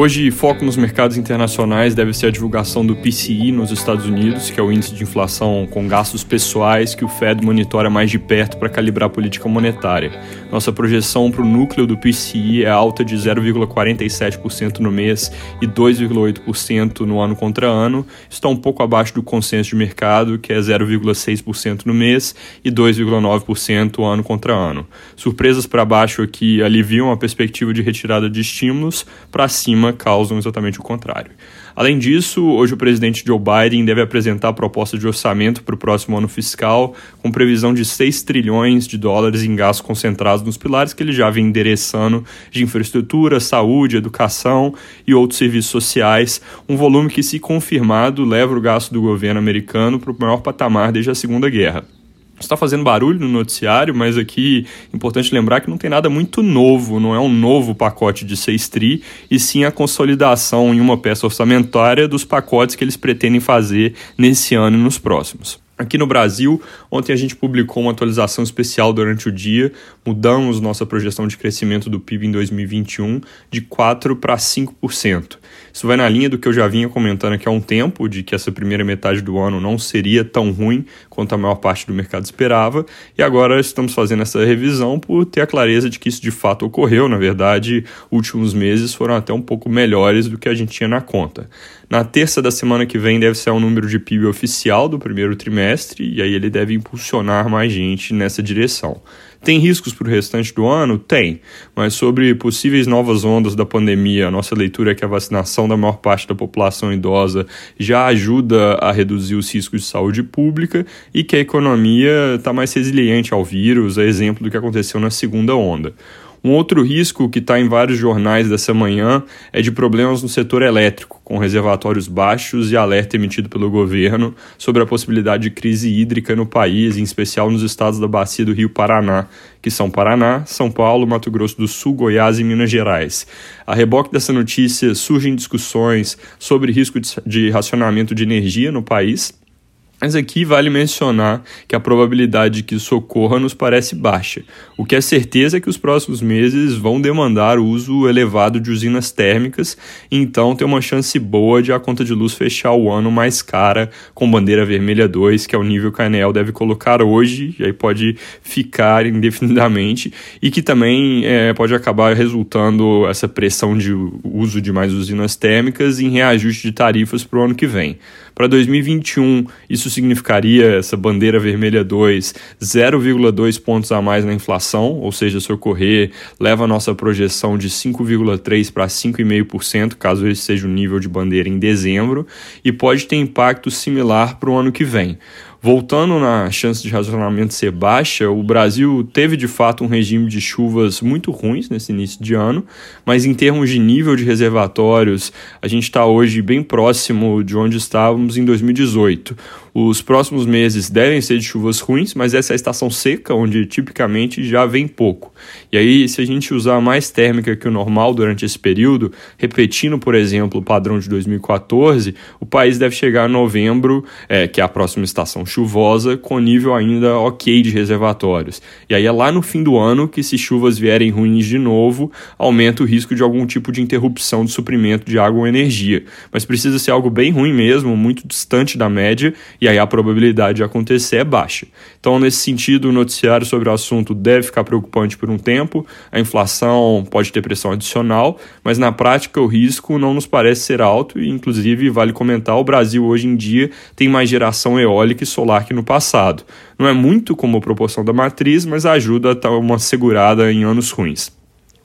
Hoje, foco nos mercados internacionais deve ser a divulgação do PCI nos Estados Unidos, que é o índice de inflação com gastos pessoais que o Fed monitora mais de perto para calibrar a política monetária. Nossa projeção para o núcleo do PCI é alta de 0,47% no mês e 2,8% no ano contra ano. Está um pouco abaixo do consenso de mercado, que é 0,6% no mês e 2,9% ano contra ano. Surpresas para baixo aqui aliviam a perspectiva de retirada de estímulos, para cima cima causam exatamente o contrário. Além disso, hoje o presidente Joe Biden deve apresentar a proposta de orçamento para o próximo ano fiscal, com previsão de 6 trilhões de dólares em gastos concentrados nos pilares que ele já vem endereçando de infraestrutura, saúde, educação e outros serviços sociais, um volume que, se confirmado, leva o gasto do governo americano para o maior patamar desde a Segunda Guerra está fazendo barulho no noticiário, mas aqui é importante lembrar que não tem nada muito novo, não é um novo pacote de 6 tri, e sim a consolidação em uma peça orçamentária dos pacotes que eles pretendem fazer nesse ano e nos próximos. Aqui no Brasil, ontem a gente publicou uma atualização especial durante o dia, mudamos nossa projeção de crescimento do PIB em 2021 de 4 para 5%. Isso vai na linha do que eu já vinha comentando aqui há um tempo, de que essa primeira metade do ano não seria tão ruim quanto a maior parte do mercado esperava, e agora estamos fazendo essa revisão por ter a clareza de que isso de fato ocorreu. Na verdade, últimos meses foram até um pouco melhores do que a gente tinha na conta. Na terça da semana que vem deve ser o número de PIB oficial do primeiro trimestre, e aí ele deve impulsionar mais gente nessa direção. Tem riscos para o restante do ano? Tem, mas sobre possíveis novas ondas da pandemia, a nossa leitura é que a vacinação da maior parte da população idosa já ajuda a reduzir os riscos de saúde pública e que a economia está mais resiliente ao vírus, a exemplo do que aconteceu na segunda onda. Um outro risco que está em vários jornais dessa manhã é de problemas no setor elétrico, com reservatórios baixos e alerta emitido pelo governo sobre a possibilidade de crise hídrica no país, em especial nos estados da bacia do Rio Paraná, que são Paraná, São Paulo, Mato Grosso do Sul, Goiás e Minas Gerais. A reboque dessa notícia surgem discussões sobre risco de racionamento de energia no país mas aqui vale mencionar que a probabilidade de que isso ocorra nos parece baixa. O que é certeza é que os próximos meses vão demandar o uso elevado de usinas térmicas, então tem uma chance boa de a conta de luz fechar o ano mais cara, com bandeira vermelha 2, que é o nível que a Enel deve colocar hoje, e aí pode ficar indefinidamente, e que também é, pode acabar resultando essa pressão de uso de mais usinas térmicas em reajuste de tarifas para o ano que vem. Para 2021, isso significaria essa bandeira vermelha 2, 0,2 pontos a mais na inflação, ou seja, se ocorrer, leva a nossa projeção de 5,3 para 5,5%, caso esse seja o nível de bandeira em dezembro, e pode ter impacto similar para o ano que vem. Voltando na chance de racionamento ser baixa, o Brasil teve de fato um regime de chuvas muito ruins nesse início de ano, mas em termos de nível de reservatórios, a gente está hoje bem próximo de onde estávamos em 2018. Os próximos meses devem ser de chuvas ruins, mas essa é a estação seca, onde tipicamente já vem pouco. E aí, se a gente usar mais térmica que o normal durante esse período, repetindo, por exemplo, o padrão de 2014, o país deve chegar em novembro, é, que é a próxima estação chuvosa, com nível ainda ok de reservatórios. E aí é lá no fim do ano que, se chuvas vierem ruins de novo, aumenta o risco de algum tipo de interrupção de suprimento de água ou energia. Mas precisa ser algo bem ruim mesmo, muito distante da média, e e aí a probabilidade de acontecer é baixa. Então, nesse sentido, o noticiário sobre o assunto deve ficar preocupante por um tempo, a inflação pode ter pressão adicional, mas na prática o risco não nos parece ser alto e, inclusive, vale comentar, o Brasil hoje em dia tem mais geração eólica e solar que no passado. Não é muito como proporção da matriz, mas ajuda a dar uma segurada em anos ruins.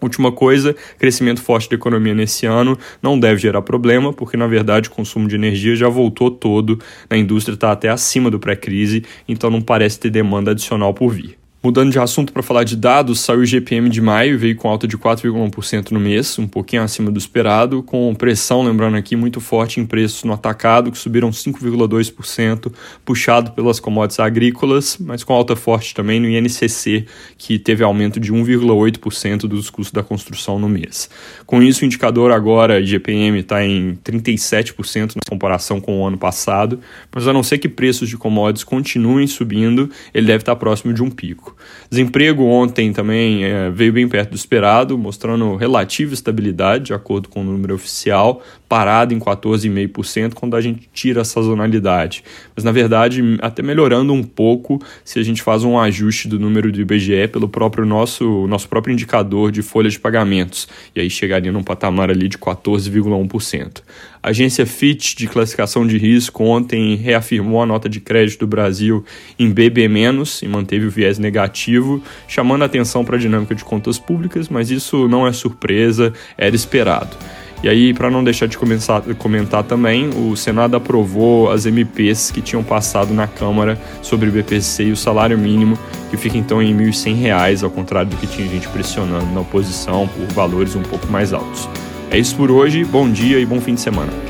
Última coisa, crescimento forte da economia nesse ano não deve gerar problema, porque na verdade o consumo de energia já voltou todo, a indústria está até acima do pré-crise, então não parece ter demanda adicional por vir. Mudando de assunto para falar de dados, saiu o GPM de maio, veio com alta de 4,1% no mês, um pouquinho acima do esperado, com pressão, lembrando aqui, muito forte em preços no atacado, que subiram 5,2%, puxado pelas commodities agrícolas, mas com alta forte também no INCC, que teve aumento de 1,8% dos custos da construção no mês. Com isso, o indicador agora, GPM, está em 37% na comparação com o ano passado, mas a não ser que preços de commodities continuem subindo, ele deve estar próximo de um pico. Desemprego ontem também é, veio bem perto do esperado, mostrando relativa estabilidade, de acordo com o número oficial, parado em 14,5% quando a gente tira a sazonalidade. Mas, na verdade, até melhorando um pouco se a gente faz um ajuste do número do IBGE pelo próprio nosso, nosso próprio indicador de folha de pagamentos. E aí chegaria num patamar ali de 14,1%. A agência Fitch de classificação de risco ontem reafirmou a nota de crédito do Brasil em BB- e manteve o viés negativo, chamando a atenção para a dinâmica de contas públicas, mas isso não é surpresa, era esperado. E aí, para não deixar de começar, comentar também, o Senado aprovou as MPs que tinham passado na Câmara sobre o BPC e o salário mínimo, que fica então em R$ 1.100, ao contrário do que tinha gente pressionando na oposição por valores um pouco mais altos. É isso por hoje, bom dia e bom fim de semana.